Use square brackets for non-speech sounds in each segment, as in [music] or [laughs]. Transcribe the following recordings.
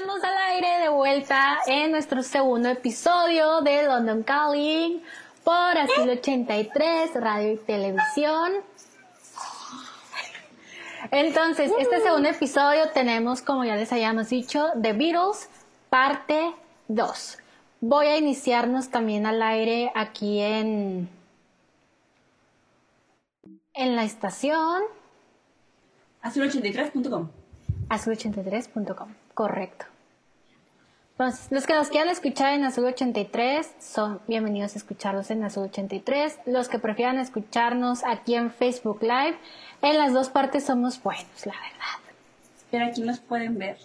estamos al aire de vuelta en nuestro segundo episodio de London Calling por Asilo 83, radio y televisión. Entonces, este segundo episodio tenemos, como ya les habíamos dicho, The Beatles, parte 2. Voy a iniciarnos también al aire aquí en, en la estación. Azul83.com. Azul83.com, correcto. Entonces, los que nos quieran escuchar en Azul 83 son bienvenidos a escucharlos en Azul 83. Los que prefieran escucharnos aquí en Facebook Live, en las dos partes somos buenos, la verdad. Pero aquí nos pueden ver.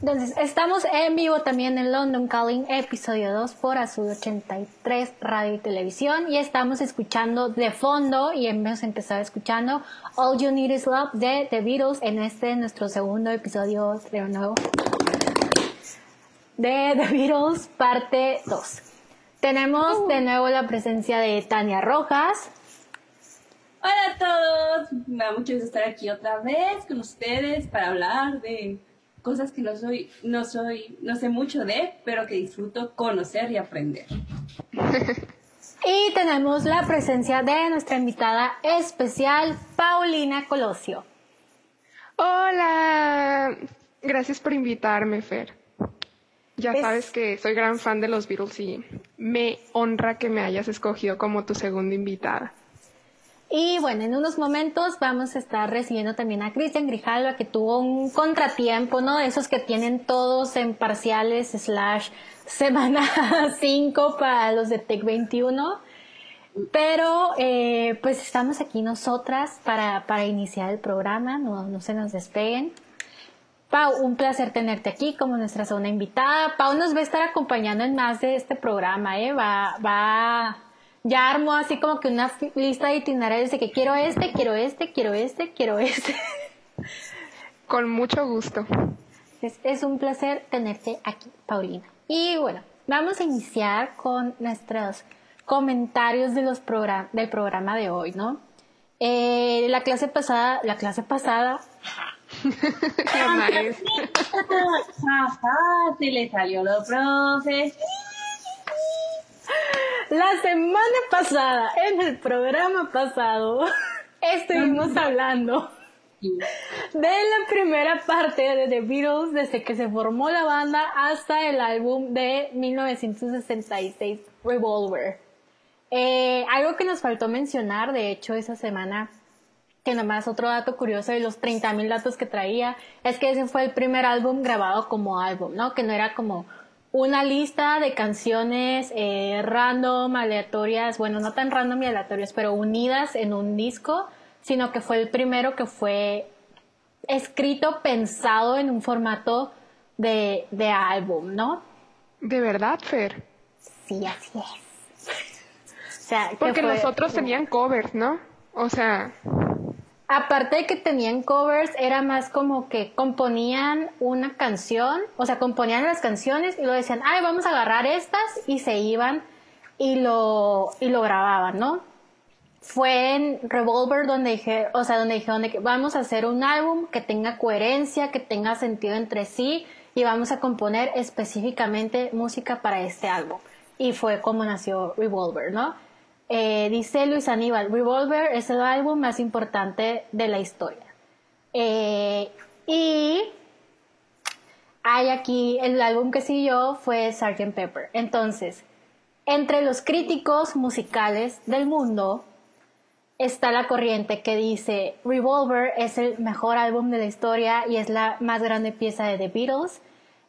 Entonces, estamos en vivo también en London Calling, episodio 2 por Azul 83 Radio y Televisión. Y estamos escuchando de fondo, y hemos empezado escuchando All You Need Is Love de The Beatles en este nuestro segundo episodio de nuevo de The Beatles, parte 2. Tenemos de nuevo la presencia de Tania Rojas. Hola a todos, me da mucho gusto estar aquí otra vez con ustedes para hablar de cosas que no soy, no soy, no sé mucho de, pero que disfruto conocer y aprender. [laughs] y tenemos la presencia de nuestra invitada especial, Paulina Colosio. Hola, gracias por invitarme, Fer. Ya sabes que soy gran fan de los Beatles y me honra que me hayas escogido como tu segunda invitada. Y bueno, en unos momentos vamos a estar recibiendo también a Cristian Grijalva, que tuvo un contratiempo, ¿no? De esos que tienen todos en parciales slash semana [laughs] 5 para los de Tech 21. Pero eh, pues estamos aquí nosotras para, para iniciar el programa, no, se nos despeguen. Pau, un placer tenerte aquí como nuestra segunda invitada. Pau nos va a estar acompañando en más de este programa, ¿eh? Va, va, ya armó así como que una lista de itinerarios de que quiero este, quiero este, quiero este, quiero este. [laughs] Con mucho gusto. Es, es un placer tenerte aquí, Paulina. Y bueno, vamos a iniciar con nuestros comentarios de los del programa de hoy, ¿no? Eh, la clase pasada, la clase pasada, [laughs] [laughs] se le salió lo profe. La semana pasada, en el programa pasado, [laughs] estuvimos hablando de la primera parte de The Beatles desde que se formó la banda hasta el álbum de 1966, Revolver. Eh, algo que nos faltó mencionar, de hecho, esa semana que nomás otro dato curioso de los 30.000 datos que traía, es que ese fue el primer álbum grabado como álbum, ¿no? Que no era como una lista de canciones eh, random, aleatorias, bueno, no tan random y aleatorias, pero unidas en un disco, sino que fue el primero que fue escrito, pensado en un formato de, de álbum, ¿no? ¿De verdad, Fer? Sí, así es. [laughs] o sea, Porque los otros tenían covers, ¿no? O sea aparte de que tenían covers, era más como que componían una canción, o sea, componían las canciones y lo decían, ay, vamos a agarrar estas y se iban y lo, y lo grababan, ¿no? Fue en Revolver donde dije, o sea, donde dijeron que vamos a hacer un álbum que tenga coherencia, que tenga sentido entre sí y vamos a componer específicamente música para este álbum. Y fue como nació Revolver, ¿no? Eh, dice Luis Aníbal, Revolver es el álbum más importante de la historia. Eh, y hay aquí, el álbum que siguió fue Sgt. Pepper. Entonces, entre los críticos musicales del mundo está la corriente que dice Revolver es el mejor álbum de la historia y es la más grande pieza de The Beatles.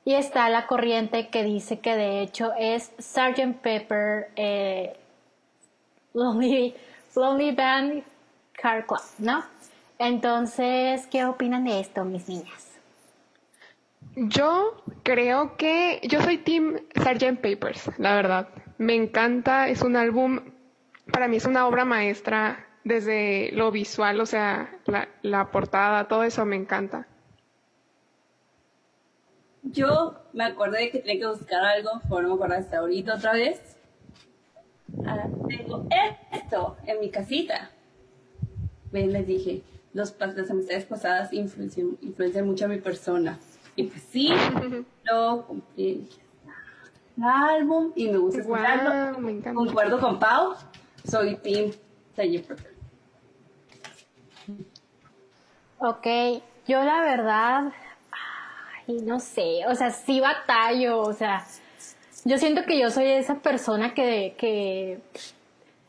Y está la corriente que dice que de hecho es Sgt. Pepper eh, Lonely, Lonely Band Car Club, ¿no? Entonces, ¿qué opinan de esto, mis niñas? Yo creo que yo soy Team Sgt. Papers, la verdad. Me encanta, es un álbum, para mí es una obra maestra desde lo visual, o sea, la, la portada, todo eso me encanta. Yo me acordé de que tenía que buscar algo, pero no me acuerdo hasta ahorita otra vez. Ah, tengo esto en mi casita. Ven, les dije, los, las amistades pasadas influencian, influencian mucho a mi persona. Y pues sí, [laughs] lo compré el álbum y me gusta escucharlo. me encanta. Concuerdo con Pau, soy Team. Pepper. Ok, yo la verdad, ay, no sé, o sea, sí batallo, o sea, yo siento que yo soy esa persona que, que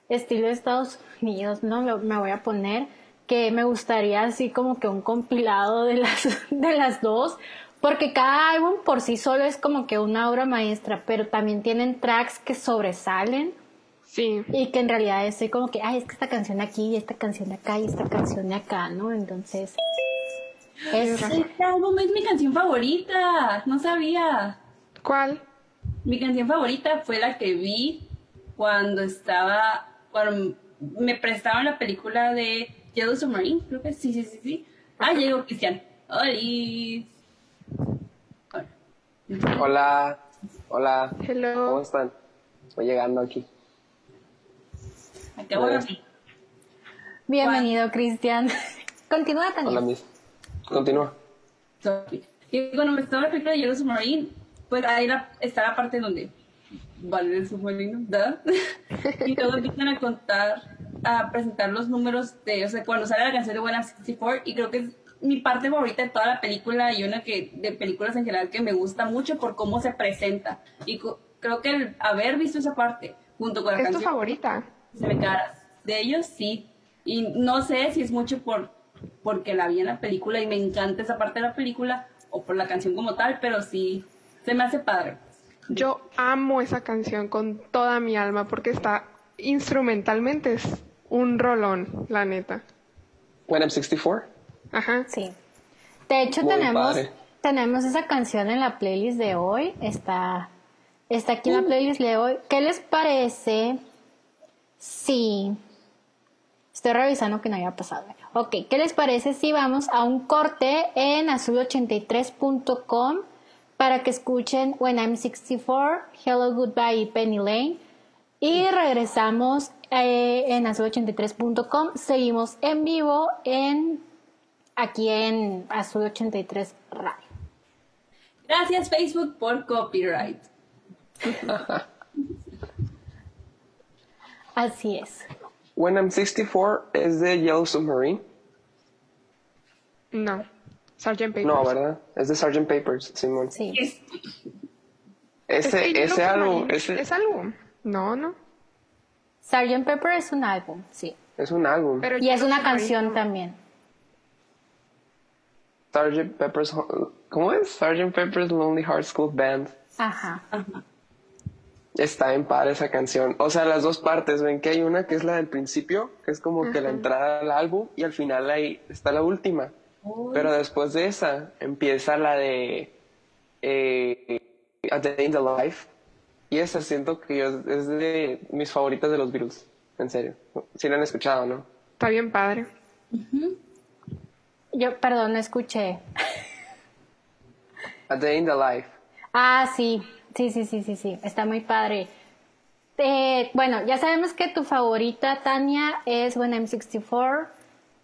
estilo de Estados Unidos, no me, me voy a poner, que me gustaría así como que un compilado de las, [laughs] de las dos, porque cada álbum por sí solo es como que una obra maestra, pero también tienen tracks que sobresalen. Sí, Y que en realidad estoy como que, ay, es que esta canción de aquí, y esta canción de acá, y esta canción de acá, ¿no? Entonces, es, Este álbum es mi canción favorita, no sabía. ¿cuál? Mi canción favorita fue la que vi cuando estaba, cuando me prestaban la película de Yellow Submarine, creo que sí, sí, sí, sí. Ah, llegó Cristian. ¡Oli! Hola. Hola, hola, ¿cómo Hello. están? Voy llegando aquí. Acabo de bienvenido, Cristian. Continúa, Tania. Hola, Miss. Continúa. Y cuando me estaba la película de Yellow Submarine, pues ahí la, está la parte donde vale el submarino, ¿da? [laughs] y luego empiezan a contar, a presentar los números de, o sea, cuando sale la canción de Buena 64, y creo que es mi parte favorita de toda la película y una que de películas en general que me gusta mucho por cómo se presenta. Y creo que el haber visto esa parte junto con la ¿Es tu canción favorita? se me cara. De ellos sí. Y no sé si es mucho por porque la vi en la película y me encanta esa parte de la película o por la canción como tal, pero sí se me hace padre. Yo amo esa canción con toda mi alma porque está instrumentalmente es un rolón, la neta. When I'm 64. Ajá. Sí. De hecho, Muy tenemos, padre. tenemos esa canción en la playlist de hoy. Está, está aquí en la playlist de hoy. ¿Qué les parece? Sí. Estoy revisando que no haya pasado. Ok, ¿qué les parece si vamos a un corte en azul83.com para que escuchen When I'm 64, Hello Goodbye y Penny Lane? Y regresamos eh, en azul83.com. Seguimos en vivo en aquí en Azul 83 Radio. Gracias Facebook por copyright. [laughs] Así es. When I'm 64 es de Yellow Submarine. No. Sgt. Papers. No, ¿verdad? Es de Sgt. Papers, Simón. Sí. Es- Es Ese, que Yellow ese álbum, ese ¿Es álbum? No, no. Sgt. Pepper es un álbum, sí. es un álbum. Pero Y es una canción también. Sgt. Pepper's, ¿cómo es? Sgt. Pepper's Lonely Hearts Club Band. Ajá. Ajá. Está en par esa canción. O sea, las dos partes. Ven que hay una que es la del principio, que es como que la entrada al álbum, y al final ahí está la última. Pero después de esa empieza la de eh, A Day in the Life. Y esa siento que yo- es de mis favoritas de los Beatles. En serio. Si la han escuchado, ¿no? Está bien padre. Yo, perdón, no escuché. A Day in the Life. Ah, sí. Sí, sí, sí, sí, sí. Está muy padre. Eh, bueno, ya sabemos que tu favorita, Tania, es When I'm 64.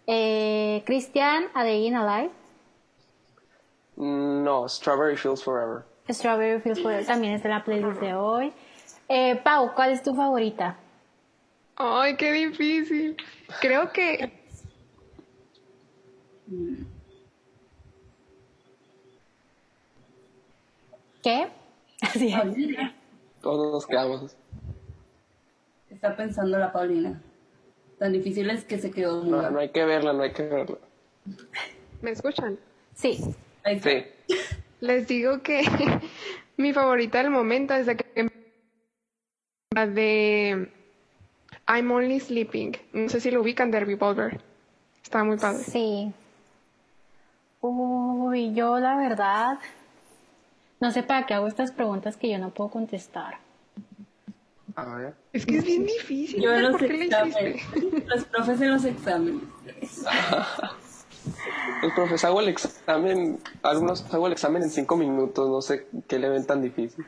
Eh, Cristian, A Day in Alive. No, Strawberry Fields Forever. Strawberry Fields Forever también es de la playlist de hoy. Eh, Pau, ¿cuál es tu favorita? Ay, qué difícil. Creo que ¿Qué? Así es. Paulina. Todos nos quedamos. Está pensando la Paulina. Tan difícil es que se quedó No, muda. no hay que verla, no hay que verla. me escuchan. Sí. Ahí. Sí. Les digo que [laughs] mi favorita del momento es de que la de I'm Only Sleeping. No sé si lo ubican de Revolver. Está muy padre. Sí. Uy, yo la verdad. No sé para qué hago estas preguntas que yo no puedo contestar. A ver. Es que es bien difícil. Yo en ¿Por los qué exámenes. Los profes en los exámenes. [laughs] Pues, profes, hago el examen, algunos hago el examen en cinco minutos, no sé qué le ven tan difícil.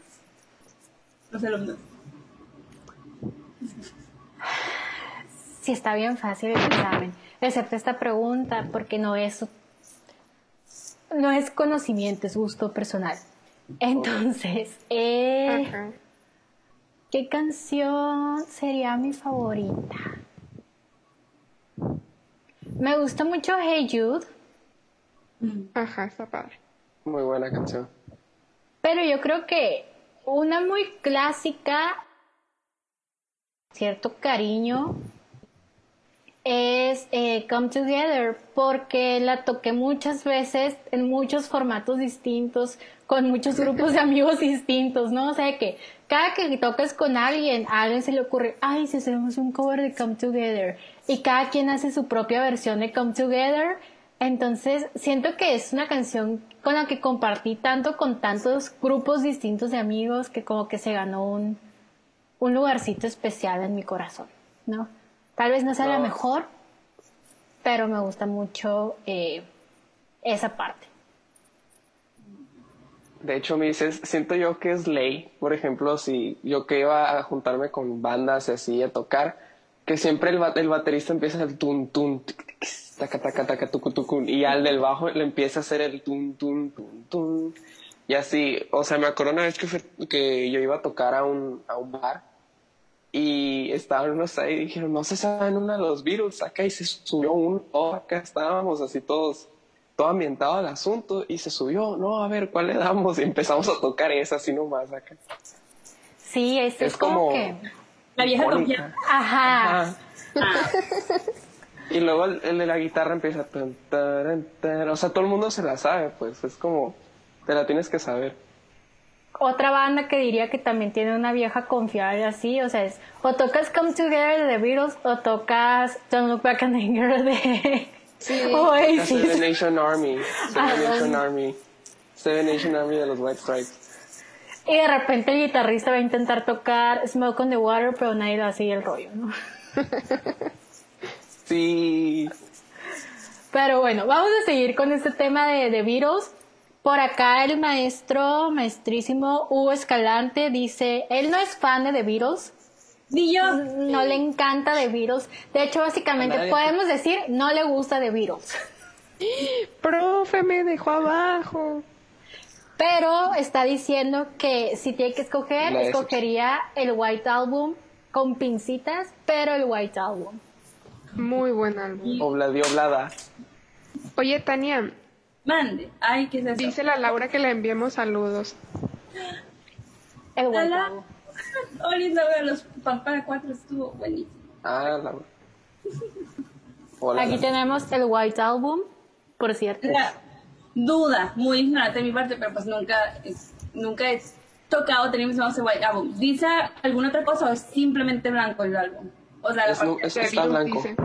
Los alumnos. Sí, está bien fácil el examen. Excepto esta pregunta, porque no es no es conocimiento, es gusto personal. Entonces, eh, Ajá. ¿Qué canción sería mi favorita? Me gusta mucho Hey Jude, Ajá, está padre. Muy buena canción. pero yo creo que una muy clásica, cierto cariño, es eh, Come Together, porque la toqué muchas veces en muchos formatos distintos, con muchos grupos de [laughs] amigos distintos, ¿no? O sea que cada que toques con alguien, a alguien se le ocurre, ay, si hacemos un cover de Come Together, y cada quien hace su propia versión de Come Together, entonces siento que es una canción con la que compartí tanto con tantos grupos distintos de amigos que como que se ganó un, un lugarcito especial en mi corazón, ¿no? Tal vez no sea la mejor, pero me gusta mucho eh, esa parte. De hecho, me dices, siento yo que es ley. Por ejemplo, si yo que iba a juntarme con bandas y así a tocar, que siempre el, el baterista empieza el tun tun taca taca taca tucu tucun, y al del bajo le empieza a hacer el tun tun tun tun y así. O sea, me acuerdo una vez que, que yo iba a tocar a un, a un bar y estaban unos ahí y dijeron, no se saben una de los Beatles acá y se subió uno, oh, acá estábamos así todos, todo ambientado el asunto y se subió, no, a ver, ¿cuál le damos? Y empezamos a tocar esa así nomás acá. Sí, es, es Es como, como- que... La vieja confianza. Ajá. Ajá. Y luego el, el de la guitarra empieza, tan, taran, taran. o sea, todo el mundo se la sabe, pues es como, te la tienes que saber. Otra banda que diría que también tiene una vieja confiable así, o sea, es o tocas Come Together de The Beatles o tocas Don't Look Back in Anger de Seven Oasis. Nation Army, Seven Nation. Army, Seven Nation Army de los White Stripes. Y de repente el guitarrista va a intentar tocar Smoke on the Water, pero nadie le seguir el rollo, ¿no? [laughs] Sí, Pero bueno, vamos a seguir con este tema de, de Beatles. Por acá el maestro, maestrísimo Hugo Escalante dice, él no es fan de The Beatles, Ni yo. no le encanta The Beatles. De hecho, básicamente podemos decir, no le gusta The Beatles. Profe, me dejó abajo. Pero está diciendo que si tiene que escoger, La escogería el White Album con pincitas, pero el White Album. Muy buen álbum. obladi oblada. Oye, Tania, Mande. Ay, ¿qué es eso? dice la Laura que le enviemos saludos. El White Hola. Album. [laughs] Ahorita veo los para cuatro, estuvo buenísimo. Ah, la... Hola. Aquí tenemos el White Album, por cierto. La duda, muy ignorante de mi parte, pero pues nunca, es- nunca he tocado, tener mis manos de White Album. ¿Dice alguna otra cosa o es simplemente blanco el álbum? O sea, la Es, nu- parte es- The está blanco. dice.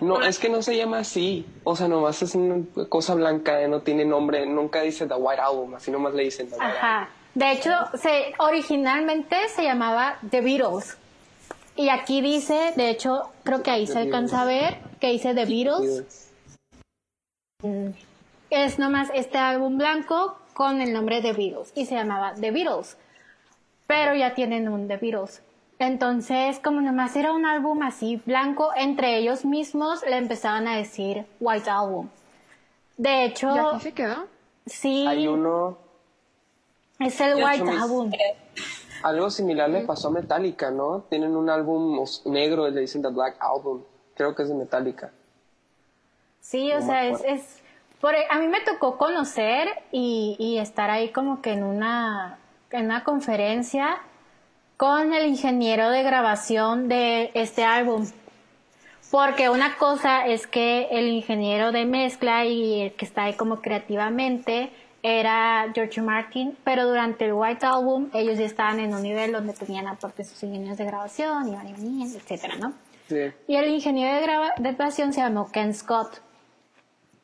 No, es que no se llama así. O sea, nomás es una cosa blanca, no tiene nombre. Nunca dice The White Album, así nomás le dicen The White Album. De hecho, se, originalmente se llamaba The Beatles. Y aquí dice, de hecho, creo que ahí The se alcanza a ver que dice The Beatles. Es nomás este álbum blanco con el nombre de Beatles y se llamaba The Beatles. Pero ya tienen un The Beatles. Entonces, como nomás era un álbum así blanco, entre ellos mismos le empezaban a decir White Album. De ¿Y hecho, aquí se quedó? sí, Hay uno, es el White Album. algo similar le pasó a Metallica, ¿no? Tienen un álbum negro y le dicen The Black Album. Creo que es de Metallica. Sí, o No sea, es, es por, e, a mí me tocó conocer y, y estar ahí como que en una, en una conferencia con el ingeniero de grabación de este álbum. Porque una cosa es que el ingeniero de mezcla y el que está ahí como creativamente era George Martin, pero durante el White Album ellos ya estaban en un nivel donde tenían aparte sus ingenieros de grabación y venían, etcétera, ¿no? Sí. Y el ingeniero de, graba- de grabación se llamó Ken Scott.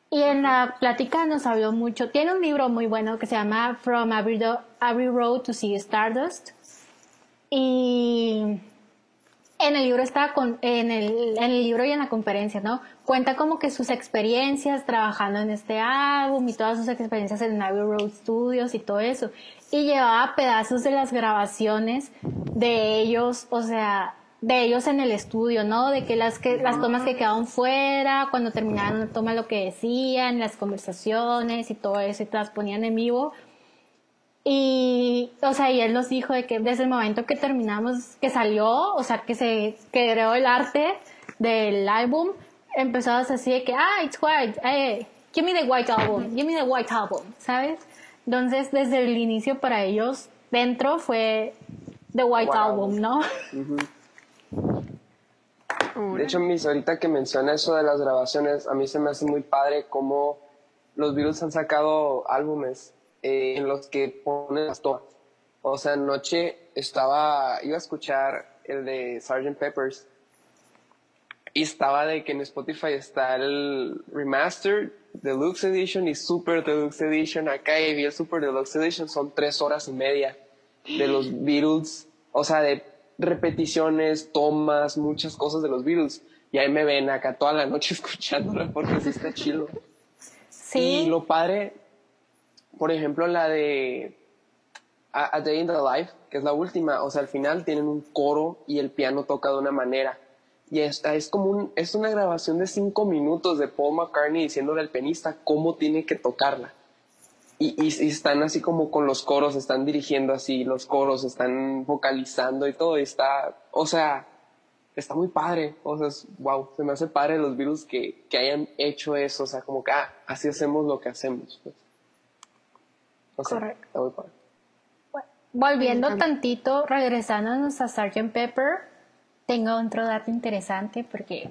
Y en la plática nos habló mucho. Tiene un libro muy bueno que se llama From Do- Abbey Road to See Stardust. Y en el libro está con, en el, en el libro y en la conferencia, ¿no? Cuenta como que sus experiencias trabajando en este álbum y todas sus experiencias en Abbey Road Studios y todo eso. Y llevaba pedazos de las grabaciones de ellos, o sea, de ellos en el estudio, ¿no? De que las que las tomas que quedaban fuera, cuando terminaban una toma lo que decían, las conversaciones y todo eso y te las ponían en vivo. Y, o sea, y él nos dijo de que desde el momento que terminamos, que salió, o sea, que se que creó el arte del álbum, empezabas así de que, ah, it's white, eh, give me the white album, give me the white album, ¿sabes? Entonces, desde el inicio para ellos, dentro fue The White Wow. Album, ¿no? De hecho, mis, ahorita que menciona eso de las grabaciones, a mí se me hace muy padre cómo los Beatles han sacado álbumes eh, en los que ponen las tomas. O sea, anoche estaba, iba a escuchar el de Sgt. Peppers y estaba de que en Spotify está el Remastered, Deluxe Edition y Super Deluxe Edition. Acá y vi el Super Deluxe Edition, son tres horas y media de los [gasps] Beatles, o sea, de repeticiones, tomas, muchas cosas de los Beatles. Y ahí me ven acá toda la noche [laughs] escuchándolo porque sí está chido. Y Sí, lo padre, por ejemplo, la de A, A Day in the Life, que es la última, o sea, al final tienen un coro y el piano toca de una manera. Y es, es como un, es una grabación de cinco minutos de Paul McCartney diciéndole al pianista cómo tiene que tocarla. Y, y, y están así como con los coros, están dirigiendo así los coros, están vocalizando y todo. Y está, o sea, está muy padre. O sea, es, wow, se me hace padre los Beatles que, que hayan hecho eso. O sea, como que, ah, así hacemos lo que hacemos. Pues. O sea, Correcto. volviendo tantito, regresándonos a Sgt. Pepper, tengo otro dato interesante porque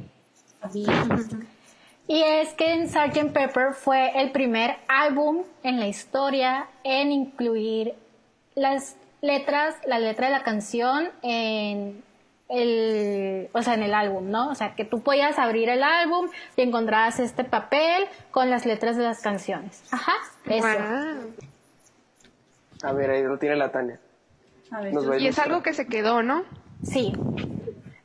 Y es que en Sgt. Pepper fue el primer álbum en la historia en incluir las letras, la letra de la canción en el, o sea, en el álbum, ¿no? O sea, que tú podías abrir el álbum y encontrabas este papel con las letras de las canciones. Ajá, eso. Guau. A ver, ahí lo tiene la Tania. A ver, Nos va a Y es algo que se quedó, ¿no? Sí.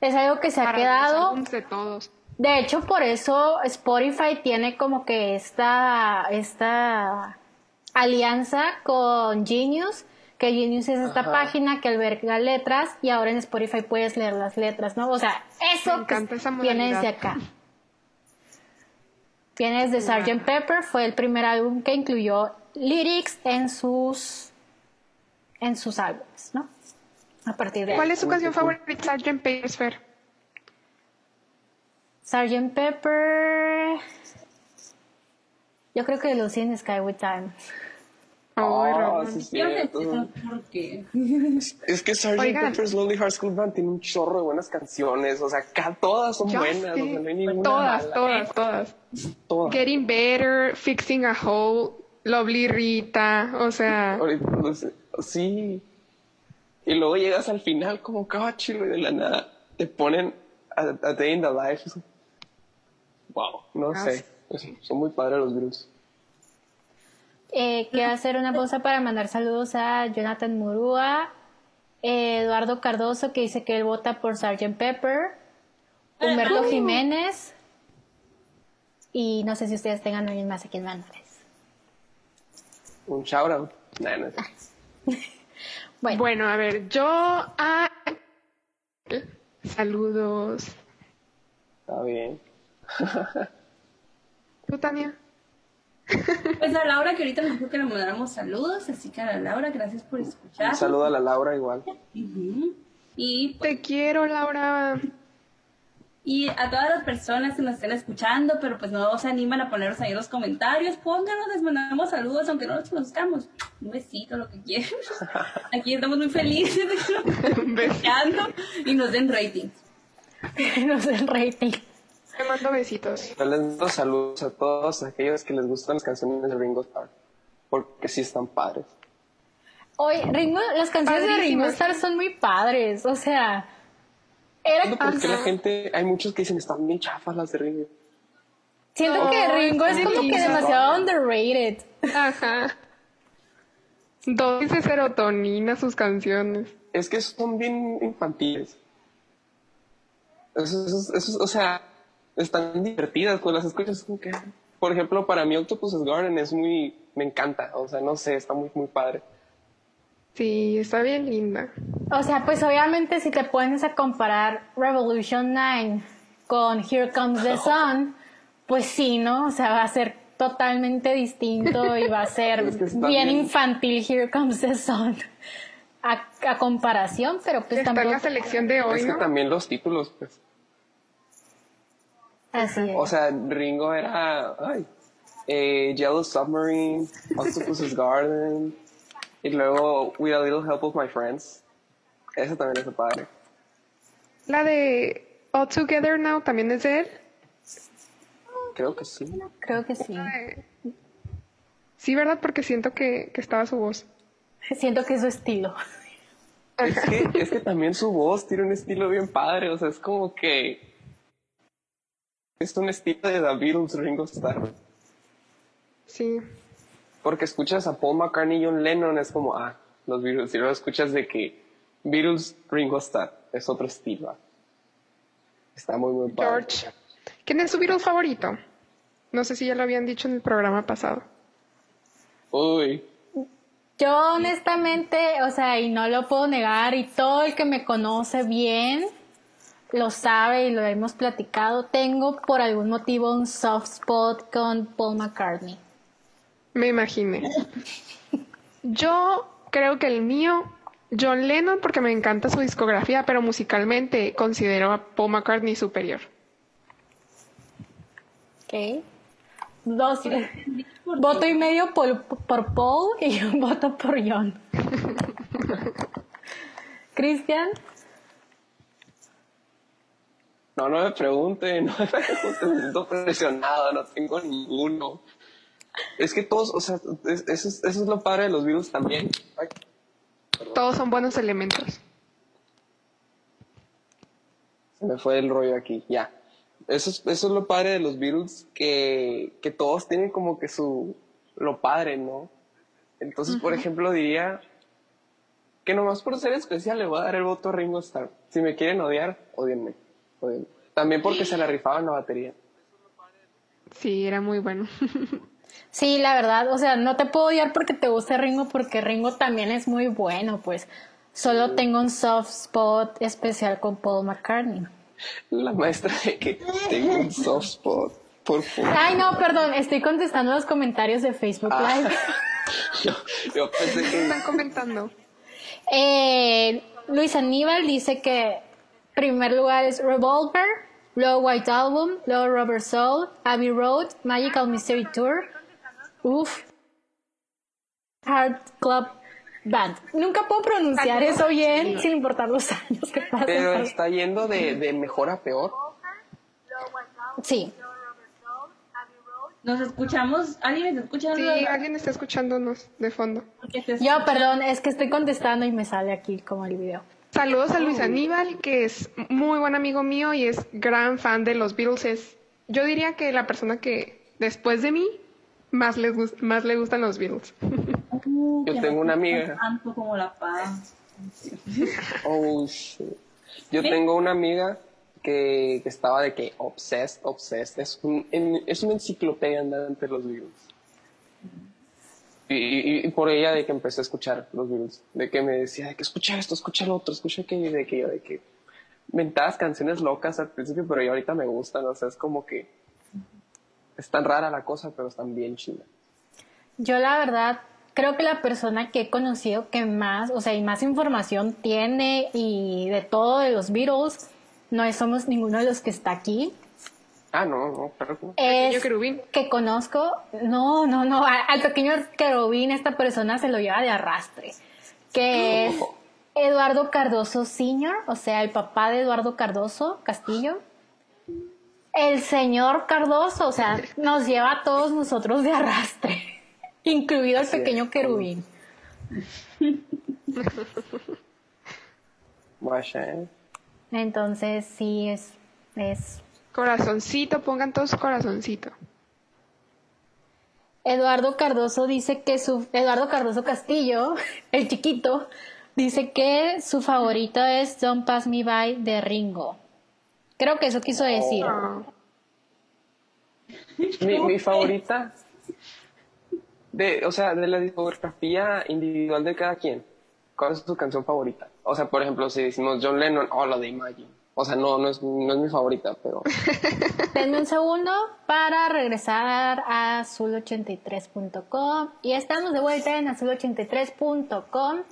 Es algo que se ha Para los quedado. álbumes de todos. De hecho, por eso Spotify tiene como que esta, esta alianza con Genius, que Genius es esta Ajá. página que alberga letras y ahora en Spotify puedes leer las letras, ¿no? O sea, eso que viene desde acá. Viene desde Sgt. Pepper, fue el primer álbum que incluyó lyrics en sus en sus álbumes, ¿no? A partir de ahí. ¿Cuál es su canción favorita, Sgt. Pepper's Fair? Sgt. Pepper. Yo creo que Lucy in the Sky with Time. Oh, Ramón. sí, es Yo no cierto. entiendo por qué. [laughs] Es que Sgt. Pepper's Lonely Hearts Club Band tiene un chorro de buenas canciones. O sea, acá todas son Ya buenas. sé. O sea, no hay ninguna todas, mala. todas, todas. Todas. Getting Better, Fixing a Hole, Lovely Rita, o sea, Ahorita, no sé, Sí. Y luego llegas al final como chilo y de la nada te ponen a, a Day in the Life. Wow, no Ah, sé. Son muy padres los Beatles. Eh, quiero hacer una pausa para mandar saludos a Jonathan Murúa, eh, Eduardo Cardoso, que dice que él vota por Sgt. Pepper, Humberto Jiménez, y no sé si ustedes tengan alguien más a quien mandarles. Un shout out. No sé. [laughs] Bueno, bueno, a ver, yo a... Saludos. Está bien. [laughs] ¿Tú, Tania? Pues a Laura, que ahorita nos dijo que le mandáramos saludos, así que a la Laura, gracias por escuchar. Un saludo a la Laura igual. Y, pues, Te quiero, Laura. Y a todas las personas que nos estén escuchando, pero pues no se animan a ponernos ahí en los comentarios, pónganos, les mandamos saludos, aunque no los conozcamos. Un besito, lo que quieran. [laughs] Aquí estamos muy felices de que nos y nos den rating. no sé el rating. Te mando besitos. Yo les mando saludos a todos aquellos que les gustan las canciones de Ringo Starr. Porque sí están padres. Hoy, Ringo, las canciones de Ringo. Starr son muy padres, o sea, era No, porque la gente, hay muchos que dicen están bien chafas las de Ringo. Siento que Ringo es como que demasiado underrated. Ajá. Dosis de serotonina sus canciones. Es que son bien infantiles. Eso, eso- eso- o sea, están divertidas cuando las escuchas. Como que, por ejemplo, para mí Octopus's Garden es muy, me encanta. O sea, no sé, está muy, muy padre. Sí, está bien linda. O sea, pues obviamente si te pones a comparar Revolution 9 con Here Comes the Sun, pues sí, ¿no? O sea, va a ser totalmente distinto y va a [laughs] ser Es que está bien bien. infantil Here Comes the Sun. [laughs] A, a comparación, pero pues Está en la selección de hoy, Es que ¿no? también los títulos, pues. Así es. O sea, Ringo era. Ay, eh, Yellow Submarine, Octopus's Garden. Y luego With a Little Help of My Friends. Ese también es padre. La de All Together Now también es de él. Creo que sí. Creo que sí. Sí, ¿verdad? Porque siento que, que estaba su voz. Siento que es su estilo. Es que, es que también su voz tiene un estilo bien padre. O sea, es como que. Es un estilo de The Beatles Ringo Starr. Sí. Porque escuchas a Paul McCartney y John Lennon, es como, ah, los Beatles. Y luego escuchas de que Beatles Ringo Starr es otro estilo. Está muy, muy padre. George. ¿Quién es su Beatle favorito? No sé si ya lo habían dicho en el programa pasado. Uy. Yo honestamente, o sea, y no lo puedo negar, y todo el que me conoce bien lo sabe y lo hemos platicado, tengo por algún motivo un soft spot con Paul McCartney. Me imaginé. Yo creo que el mío, John Lennon, porque me encanta su discografía, pero musicalmente considero a Paul McCartney superior. ¿Ok? Dos. Voto y medio por, por Paul y un [laughs] voto por John. [laughs] Cristian, No, no me pregunten, no me pregunten, me siento presionado, no tengo ninguno. Es que todos, o sea, es- eso es, eso es lo padre de los virus también. Ay, Todos son buenos elementos. se me fue el rollo aquí, ya. Eso es, eso es lo padre de los Beatles, que, que todos tienen como que su, lo padre, ¿no? Entonces, por ejemplo, diría que nomás por ser especial le voy a dar el voto a Ringo Starr. Si me quieren odiar, odienme. También porque se la rifaban la batería. Sí, era muy bueno. [laughs] sí, la verdad, o sea, no te puedo odiar porque te guste Ringo, porque Ringo también es muy bueno, pues. Solo tengo un soft spot especial con Paul McCartney. La maestra de que tengo un soft spot. Por favor. Ay, no, perdón, estoy contestando los comentarios de Facebook Ah. Live. [laughs] Yo, yo pensé que Están comentando. Eh, Luis Aníbal dice que primer lugar es Revolver, luego White Album, luego Rubber Soul, Abbey Road, Magical Mystery Tour, Uff, Hard Club Band. Nunca puedo pronunciar eso bien sin importar los años que pasen. Pero está yendo de, de mejor a peor. Sí, Nos escuchamos. ¿Alguien me escucha? Sí, alguien está escuchándonos de fondo. Yo perdón, es que estoy contestando y me sale aquí como el video. Saludos a Luis Aníbal, que es muy buen amigo mío y es gran fan de los Beatles. Es, yo diría que la persona que después de mí más le, gus- más le gustan los Beatles. Uh, Yo tengo una amiga. Tanto como la paz. Oh, shit. Yo ¿Sí? tengo una amiga que, que estaba de que obsessed, obsessed. Es, un, en- es una enciclopedia andante de los Beatles. Y, y- y por ella de que empecé a escuchar los Beatles. De que me decía, de que escucha esto, escucha lo otro, escucha aquello, de que yo, de que mentadas canciones locas al principio, pero ya ahorita me gustan. O sea, es como que es tan rara la cosa, pero están bien chida. Yo la verdad creo que la persona que he conocido que más, o sea, y más información tiene y de todo de los Beatles, no somos ninguno de los que está aquí. Ah, no, no, claro que no. Es Pequeño querubín. que conozco, no, no, no, a- al pequeño querubín esta persona se lo lleva de arrastre, que es Eduardo Cardoso Sr., o sea, el papá de Eduardo Cardoso Castillo. El señor Cardoso, o sea, nos lleva a todos nosotros de arrastre, [laughs] incluido el Así es. pequeño querubín. [laughs] ¿eh? Entonces, sí, es, es Corazoncito, pongan todos su corazoncito. Eduardo Cardoso dice que su Eduardo Cardoso Castillo, [laughs] el chiquito, dice que su favorito es Don't Pass Me By de Ringo. Creo que eso quiso decir. Mi, mi favorita, de, o sea, de la discografía individual de cada quien. ¿cuál es tu canción favorita? O sea, por ejemplo, si decimos John Lennon, oh, la de Imagine. O sea, no, no es, no es mi favorita, pero [laughs] Denme un segundo para regresar a azul83.com. Y estamos de vuelta en azul83.com.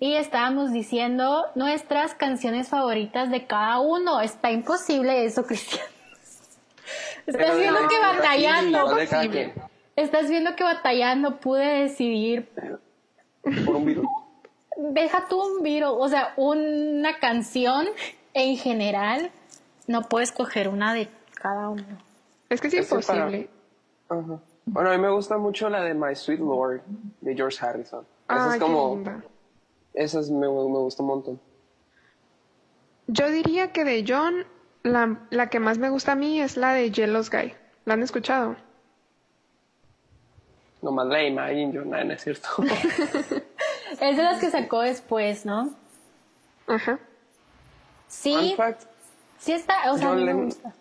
Y estábamos diciendo nuestras canciones favoritas de cada uno. Está imposible eso, Cristian. [laughs] Estás Pero viendo que batallando. Estás viendo que batallando pude decidir. por un virus. Deja tú un virus, o sea, una canción en general. No puedes coger una de cada uno. Es que es Es que para- imposible. Ajá. Bueno, a mí me gusta mucho la de My Sweet Lord de George Harrison. Esa Ay, es qué como, linda. Esa es, me, me gusta un montón. Yo diría que de John, la, la que más me gusta a mí es la de Jealous Guy. ¿La han escuchado? Nomás la de Imagine, nada, no es cierto. [laughs] Es de las que sacó después, ¿no? Ajá. Sí, Fun fact, sí está, o sea, a John mí me Lennon- gusta.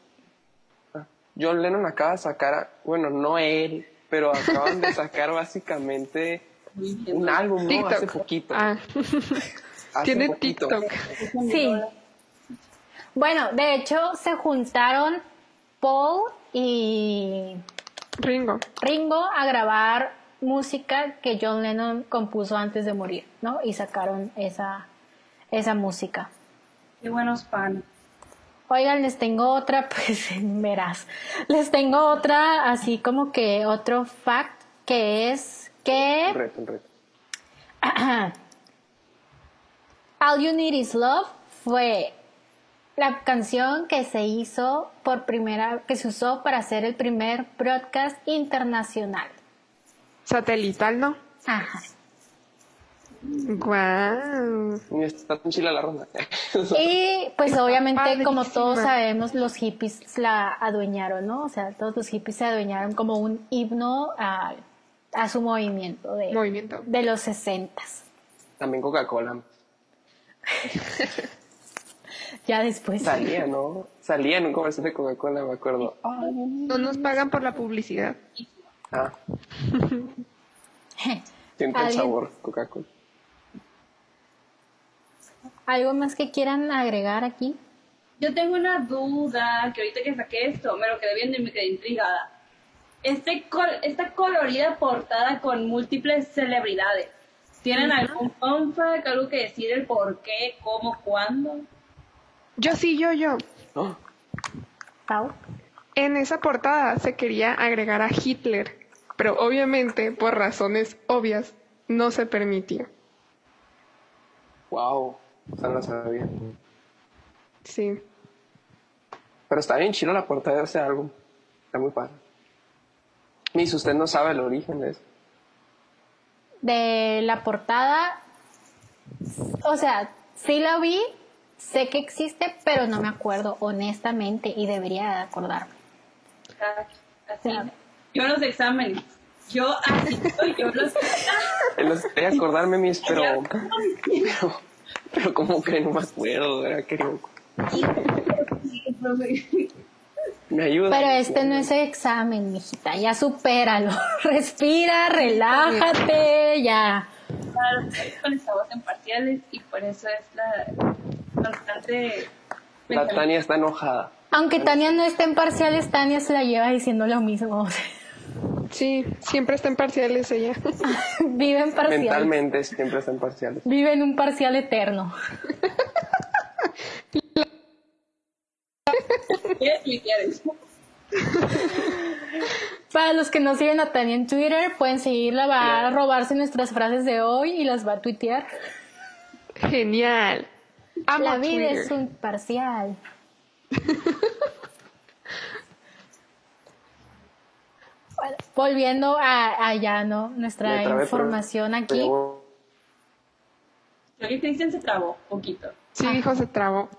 John Lennon acaba de sacar, a- bueno, no él, pero acaban de [laughs] sacar básicamente un álbum, ¿no? TikTok. Hace poquito. Ah, Hace tiene poquito. TikTok. Sí. Bueno, de hecho, se juntaron Paul y Ringo. Ringo a grabar música que John Lennon compuso antes de morir, ¿no? Y sacaron esa, esa música. Qué buenos pan. Oigan, les tengo otra, [laughs] pues verás. Les tengo otra, así como que otro fact, que es Un que reto, un reto. [clears throat] All You Need Is Love fue la canción que se hizo por primera, que se usó para hacer el primer broadcast internacional. Satelital, ¿no? Ajá. Guau. Y está tan chila la ronda. Y pues obviamente, como todos sabemos, los hippies la adueñaron, ¿no? O sea, todos los hippies se adueñaron como un himno a, a su movimiento de, Movimiento. de los sesentas. También Coca-Cola. [laughs] Ya después. Salía, ¿no? Salía en un comercial de Coca-Cola, me acuerdo. No nos pagan por la publicidad. Ah, [laughs] siente el sabor Coca-Cola. ¿Algo más que quieran agregar aquí? Yo tengo una duda, que ahorita que saqué esto, me lo quedé viendo y me quedé intrigada. Este col- esta colorida portada con múltiples celebridades, ¿tienen algún fun fact, algo que decir el por qué, cómo, cuándo? Yo sí, yo, yo. Oh, Pau. En esa portada se quería agregar a Hitler, pero obviamente, por razones obvias, no se permitió. wow. O sea, no sabía. Sí. Pero está bien chido la portada de ese álbum. Está muy padre. Miss, usted no sabe el origen de eso. De la portada, o sea, sí la vi, sé que existe, pero no me acuerdo, honestamente, y debería de acordarme. Así. Yo los exámenes, yo así soy, yo los [laughs] sé acordarme, Miss, pero... Pero, pero ¿cómo que no me acuerdo? Era que [laughs] no- Me ayuda. Pero este no es examen, mijita, ya supéralo. [laughs] Respira, relájate, ya. Claro, con estamos en parciales y por eso es la constante La Tania está enojada. Aunque Tania no esté en parciales, Tania se la lleva diciendo lo mismo. [laughs] Sí, siempre está en parciales ella. [laughs] Vive en parciales. Mentalmente siempre está en parciales. Vive en un parcial eterno. ¿Quieres tuitear eso? Para los que no siguen a Tania en Twitter, pueden seguirla, va a robarse nuestras frases de hoy y las va a tuitear. Genial. Amo La vida Twitter. es un parcial. Bueno, volviendo a allá, ¿no? Nuestra trabé, información pero- aquí. pero- que Cristian se trabó poquito. Sí, dijo, se trabó.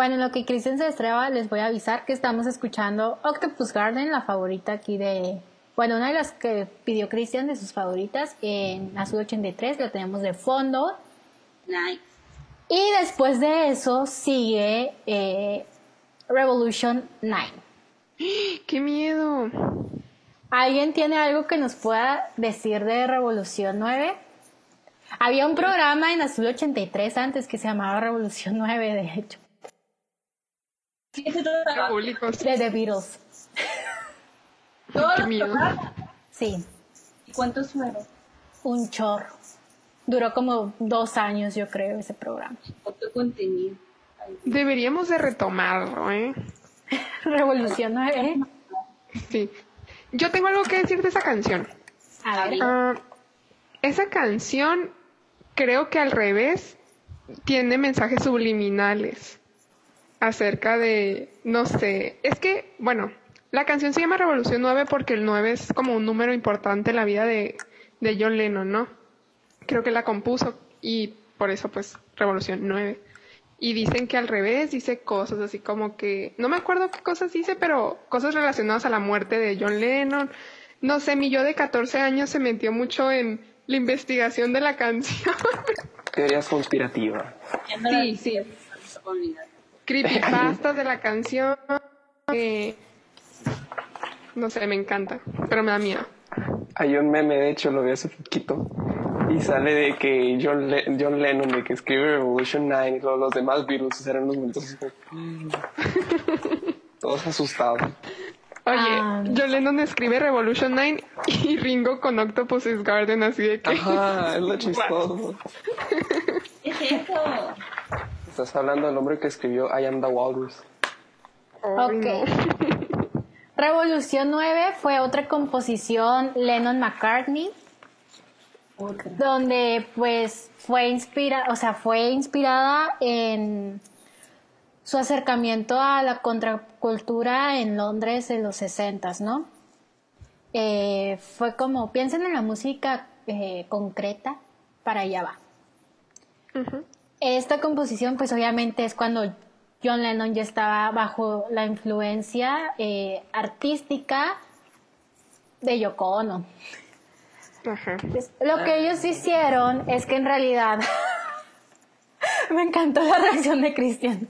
Bueno, en lo que Cristian se estreba, les voy a avisar que estamos escuchando Octopus Garden, la favorita aquí de. Bueno, una de las que pidió Cristian de sus favoritas en Azul 83, la tenemos de fondo. Nice. Y después de eso sigue eh, Revolution 9. ¡Qué miedo! ¿Alguien tiene algo que nos pueda decir de Revolución 9? Había un programa en Azul 83 antes que se llamaba Revolución 9, de hecho. Sí, ese todo estaba- Públicos. De The Beatles. [laughs] todos Qué los miedo. programas. Sí, ¿Y cuántos fueron? un chorro. Duró como dos años, yo creo, ese programa. ¿Cuánto contenido? Deberíamos de retomarlo, ¿eh? [laughs] Revolución 9. Sí. Yo tengo algo que decir de esa canción. A ver. Ah, esa canción, creo que al revés, tiene mensajes subliminales acerca de, no sé, es que, bueno, la canción se llama Revolución 9 porque el 9 es como un número importante en la vida de, de John Lennon, ¿no? Creo que la compuso y por eso pues Revolución 9. Y dicen que al revés dice cosas así como que, no me acuerdo qué cosas dice, pero cosas relacionadas a la muerte de John Lennon. No sé, mi yo de 14 años se metió mucho en la investigación de la canción. Teorías conspirativas. Sí, sí. Creepypastas [laughs] de la canción. eh, no sé, me encanta, pero me da miedo. Hay un meme, de hecho, lo vi hace poquito. Y sale de que John, Le- John Lennon, de que escribe Revolution 9 y todos los demás Beatles eran los momentos Todos asustados. Oye, Ah. John Lennon escribe Revolution 9 y Ringo con Octopus's Garden, así de que. Ajá, es lo chistoso. ¿Qué es eso? Estás hablando del hombre que escribió I Am the Walrus. Ok. [laughs] Revolución 9 fue otra composición Lennon-McCartney, donde pues fue inspirada, o sea, fue inspirada en su acercamiento a la contracultura en Londres de los 60, ¿no? Eh, fue como, piensen en la música eh, concreta, para allá va. Ujú. Esta composición, pues obviamente es cuando John Lennon ya estaba bajo la influencia eh, artística de Yoko Ono. Ajá. Pues, lo que ellos hicieron es que en realidad [laughs] me encantó la reacción de Cristian.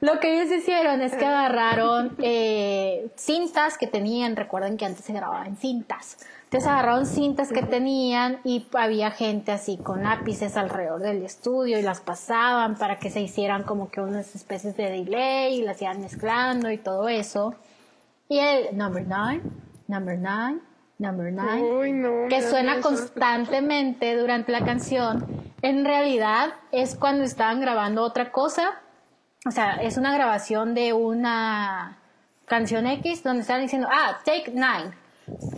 Lo que ellos hicieron es que agarraron eh, cintas que tenían, recuerden que antes se grababa en cintas. Entonces agarraron cintas que tenían y había gente así con lápices alrededor del estudio y las pasaban para que se hicieran como que unas especies de delay y las iban mezclando y todo eso. Y el number nine, number nine, number nine Uy, no. que suena constantemente durante la canción, en realidad es cuando estaban grabando otra cosa. O sea, es una grabación de una canción X donde están diciendo, ah, take nine.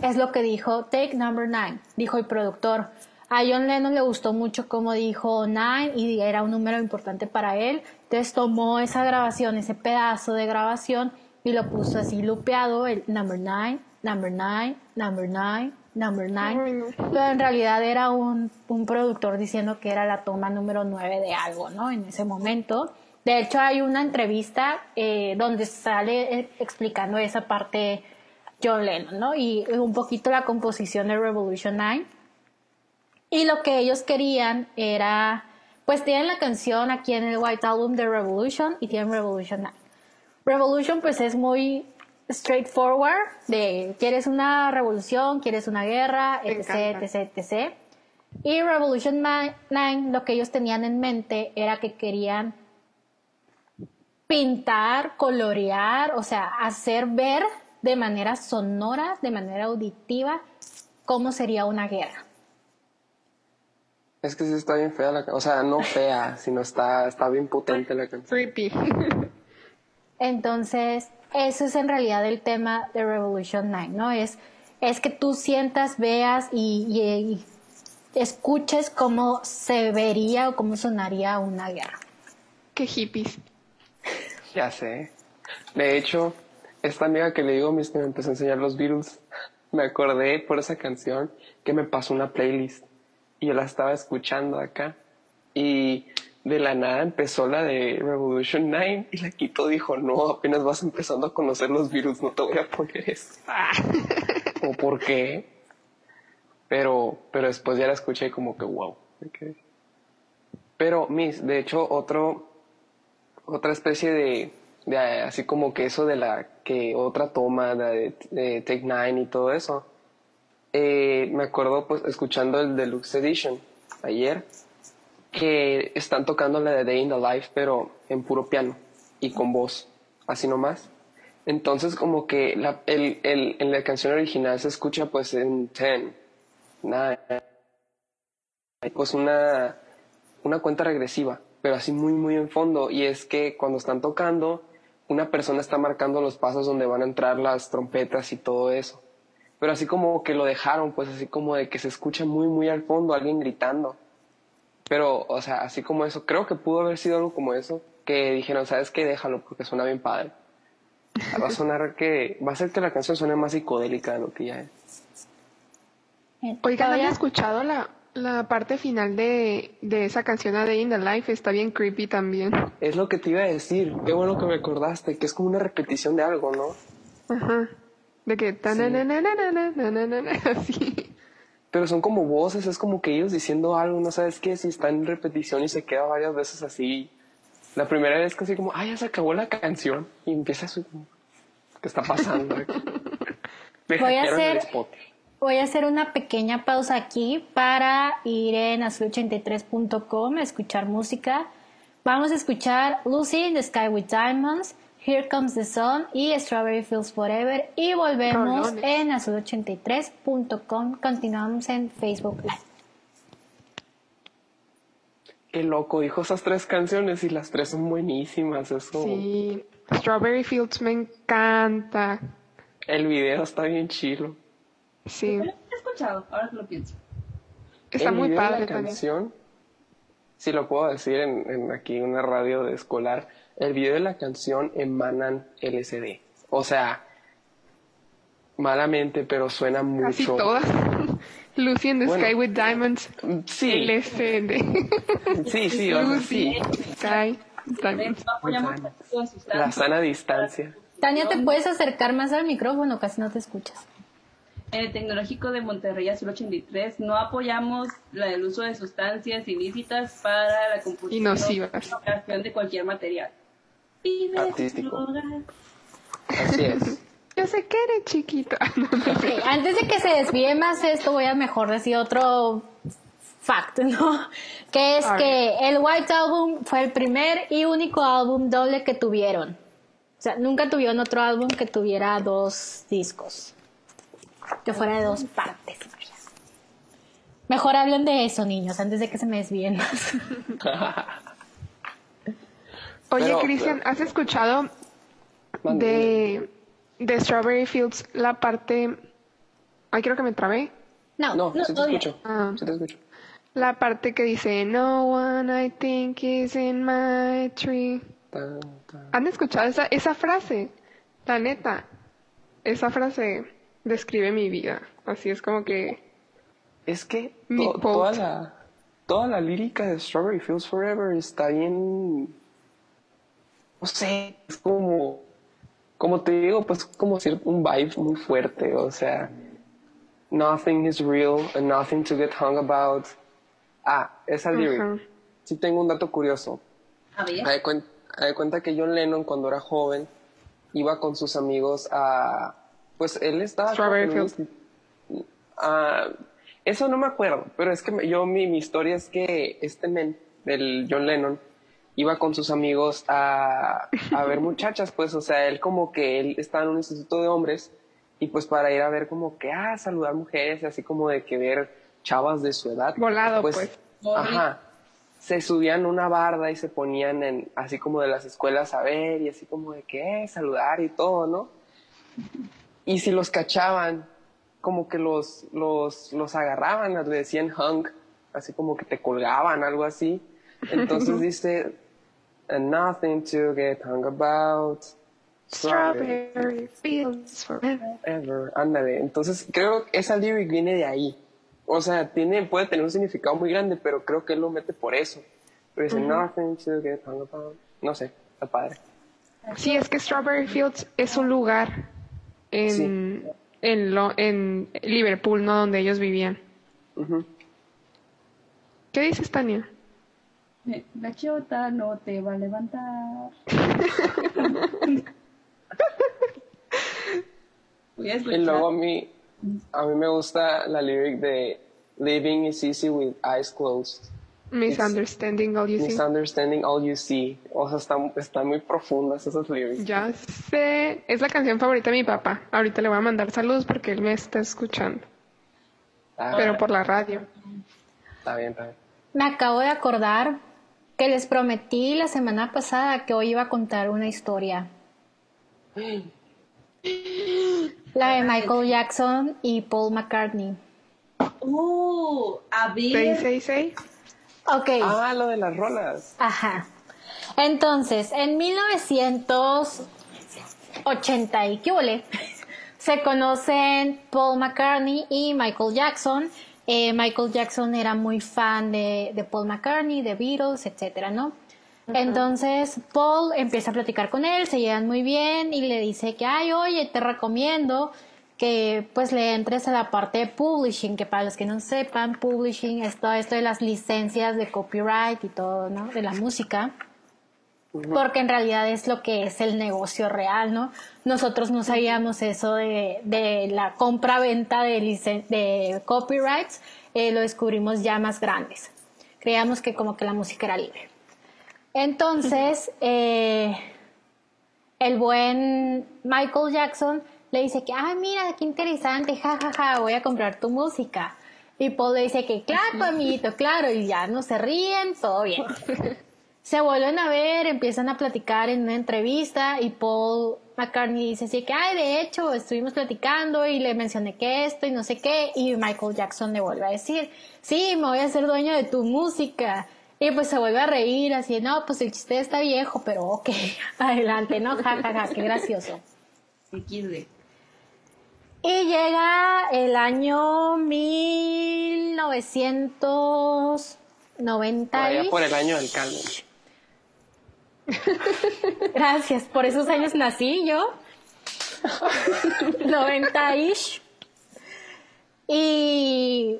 Es lo que dijo, take number nine, dijo el productor. A John Lennon le gustó mucho como dijo nine y era un número importante para él. Entonces tomó esa grabación, ese pedazo de grabación y lo puso así lupeado, el number nine, number nine, number nine, number nine. Pero en realidad era un, un productor diciendo que era la toma número 9 de algo, ¿no? En ese momento. De hecho, hay una entrevista eh, donde sale eh, explicando esa parte John Lennon, ¿no? Y un poquito la composición de Revolution 9. Y lo que ellos querían era, pues tienen la canción aquí en el White Album de Revolution y tienen Revolution 9. Revolution pues es muy straightforward, de quieres una revolución, quieres una guerra, etc, etc, etc. Y Revolution 9, lo que ellos tenían en mente era que querían pintar, colorear, o sea, hacer ver de manera sonora, de manera auditiva, cómo sería una guerra. Es que sí está bien fea la canción. O sea, no fea, [laughs] sino está, está bien potente la canción. Creepy. Entonces, eso es en realidad el tema de Revolution 9, ¿no? Es, es que tú sientas, veas y, y- y escuches cómo se vería o cómo sonaría una guerra. Qué hippies. Ya sé. De hecho, esta amiga que le digo, mis que me empezó a enseñar los Beatles, [laughs] me acordé por esa canción que me pasó una playlist y yo la estaba escuchando acá y de la nada empezó la de Revolution 9 y la quitó dijo, no, apenas vas empezando a conocer los Beatles, no te voy a poner eso. [laughs] ¿O por qué? Pero, pero después ya la escuché como que wow. ok. Pero, Miss, de hecho, otro, otra especie de, así como que eso de la que otra toma de, Take Nine y todo eso. Eh, me acuerdo pues escuchando el Deluxe Edition ayer que están tocando la de Day in the Life, pero en puro piano y con voz, así nomás. Entonces como que la, el, el, en la canción original se escucha pues en 10, 9, pues una, una cuenta regresiva, pero así muy muy en fondo. Y es que cuando están tocando, una persona está marcando los pasos donde van a entrar las trompetas y todo eso. Pero así como que lo dejaron, pues así como de que se escucha muy muy al fondo alguien gritando. Pero, o sea, así como eso, creo que pudo haber sido algo como eso, que dijeron, ¿sabes qué? Déjalo porque suena bien padre. Va a sonar que, va a ser que la canción suene más psicodélica de lo que ya es. Oigan, ¿han escuchado la, la parte final de, de esa canción A Day in the Life está bien creepy también. Es lo que te iba a decir. Qué bueno que me acordaste, que es como una repetición de algo, ¿no? Ajá. De que tan [laughs] así. Pero son como voces, es como que ellos diciendo algo, no sabes qué, si está en repetición y se queda varias veces así. La primera vez que así como, ay ya se acabó la canción. Y empieza su... ¿Qué está pasando? [laughs] Voy a hacer... Voy a hacer una pequeña pausa aquí para ir en azul83.com a escuchar música. Vamos a escuchar Lucy in the Sky with Diamonds, Here Comes the Sun y Strawberry Fields Forever. Y volvemos en azul83.com. Continuamos en Facebook Live. Qué loco, dijo esas tres canciones y las tres son buenísimas. Es como, Sí. Strawberry Fields me encanta. el video está bien chilo. Sí. Lo he escuchado, ahora que lo pienso. Está el muy video de padre la también. canción, si lo puedo decir en, en aquí una radio de escolar, el video de la canción emanan LSD. O sea, malamente, pero suena Casi mucho. todas. [laughs] Lucy in the Bueno. Sky with Diamonds. Sí, LSD. sí, sí, o sea, Lucy, sí. Sky, Diamonds. La sana distancia. Tania, ¿te puedes acercar más al micrófono? Casi no te escuchas. En el Tecnológico de Monterrey Azul 83 no apoyamos la- el uso de sustancias ilícitas para la composición Y nocivas. de cualquier material. Vive tu Artístico. Así es. [laughs] Yo sé que eres chiquito. [laughs] Ok, antes de que se desvíe más esto, voy a mejor decir otro fact, ¿no? Que es que el White Album fue el primer y único álbum doble que tuvieron. O sea, nunca tuvieron otro álbum que tuviera dos discos. Que fuera de dos partes. Mejor hablen de eso, niños, antes de que se me desvíen más. [laughs] Oye, Cristian, ¿has escuchado de, de Strawberry Fields la parte... Ay, creo que me trabé. No, No, sí te todo bien. escucho. Ah. Sí te escucho. La parte que dice, No one I think is in my tree. ¿Han escuchado esa, esa frase? La neta, esa frase describe mi vida. Así es como que... Es que Mi to- quote. toda la toda la lírica de Strawberry Fields Forever está bien no sé, es como como te digo, pues como cierto un vibe muy fuerte, o sea, nothing is real and nothing to get hung about. Ah, esa lyric. Ajá. Sí tengo un dato curioso. De cuenta que John Lennon cuando era joven iba con sus amigos a pues él estaba Strawberry Fields. insti- Ah, eso no me acuerdo, pero es que yo mi, mi historia es que este men, el John Lennon, iba con sus amigos a, a ver [laughs] muchachas, pues, o sea, él como que él estaba en un instituto de hombres y pues para ir a ver como que, ah, saludar mujeres, así como de que ver chavas de su edad. Volado, pues. Ajá. Se subían una barda y se ponían en, así como de las escuelas a ver y así como de que, eh, saludar y todo, ¿no? Y si los cachaban, como que los, los, los agarraban, le decían hung, así como que te colgaban, algo así. Entonces [laughs] dice, and nothing to get hung about. Strawberry Fields Forever. Ever. Ándale. Entonces creo que esa lyric viene de ahí. O sea, tiene, puede tener un significado muy grande, pero creo que él lo mete por eso. Pero dice, nothing to get hung about. No sé, está padre. Sí, es que Strawberry Fields es un lugar en, en, lo, en Liverpool, ¿no? Donde ellos vivían. Ujú. ¿Qué dices, Tania? La chota no te va a levantar. [laughs] Voy a Y luego a mí, a mí me gusta la lyric de Living is easy with eyes closed. Misunderstanding All You See. Misunderstanding All You See. O sea, están, están muy profundas esas lyrics. Ya sé. Es la canción favorita de mi papá. Ahorita le voy a mandar saludos porque él me está escuchando. Ah, Pero por la radio. Está bien, está bien. Me acabo de acordar que les prometí la semana pasada que hoy iba a contar una historia. La de Michael Jackson y Paul McCartney. Uh, a ver. 666. Ok. Ah, lo de las rolas. Ajá. Entonces, en 1980 y qué huele, [laughs] se conocen Paul McCartney y Michael Jackson. Eh, Michael Jackson era muy fan de, de Paul McCartney, de Beatles, etcétera, ¿no? Entonces Paul empieza a platicar con él, se llevan muy bien y le dice que, ay, oye, te recomiendo que pues le entres a la parte de publishing, que para los que no sepan, publishing es todo esto de las licencias de copyright y todo, ¿no? De la música. Porque en realidad es lo que es el negocio real, ¿no? Nosotros no sabíamos eso de, de la compra-venta de, licen- de copyrights, eh, lo descubrimos ya más grandes. Creíamos que como que la música era libre. Entonces, eh, el buen Michael Jackson le dice que, ah, mira, qué interesante, jajaja, voy a comprar tu música. Y Paul le dice que, claro, amiguito, claro, y ya no se ríen, todo bien. Se vuelven a ver, empiezan a platicar en una entrevista y Paul McCartney dice así que, ay, de hecho, estuvimos platicando y le mencioné que esto y no sé qué, y Michael Jackson le vuelve a decir, sí, me voy a hacer dueño de tu música. Y pues se vuelve a reír así, no, pues el chiste está viejo, pero ok, [laughs] adelante, ¿no? Ja, ja, ja, qué gracioso. XD. Y llega el año 1990. Por allá y- por el año del caldo. [laughs] Gracias, por esos años nací yo. [laughs] 90-ish. Y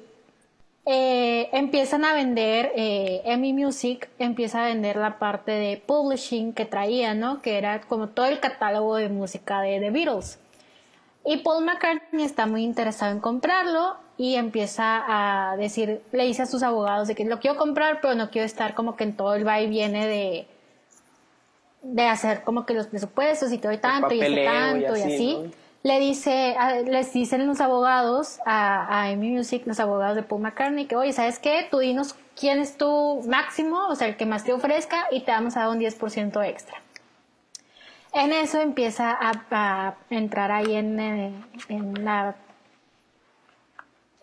eh, empiezan a vender, eh, EMI Music empieza a vender la parte de publishing que traía, ¿no? Que era como todo el catálogo de música de The Beatles. Y Paul McCartney está muy interesado en comprarlo y empieza a decir, le dice a sus abogados de que lo quiero comprar, pero no quiero estar como que en todo el va y viene de, de hacer como que los presupuestos y todo y tanto y este y tanto y así. Le dice, les dicen los abogados a, a EMI Music, los abogados de Paul McCartney, que oye, ¿sabes qué? Tú dinos quién es tu máximo, o sea, el que más te ofrezca y te vamos a dar un 10% extra. En eso empieza a, a entrar ahí en, eh, en la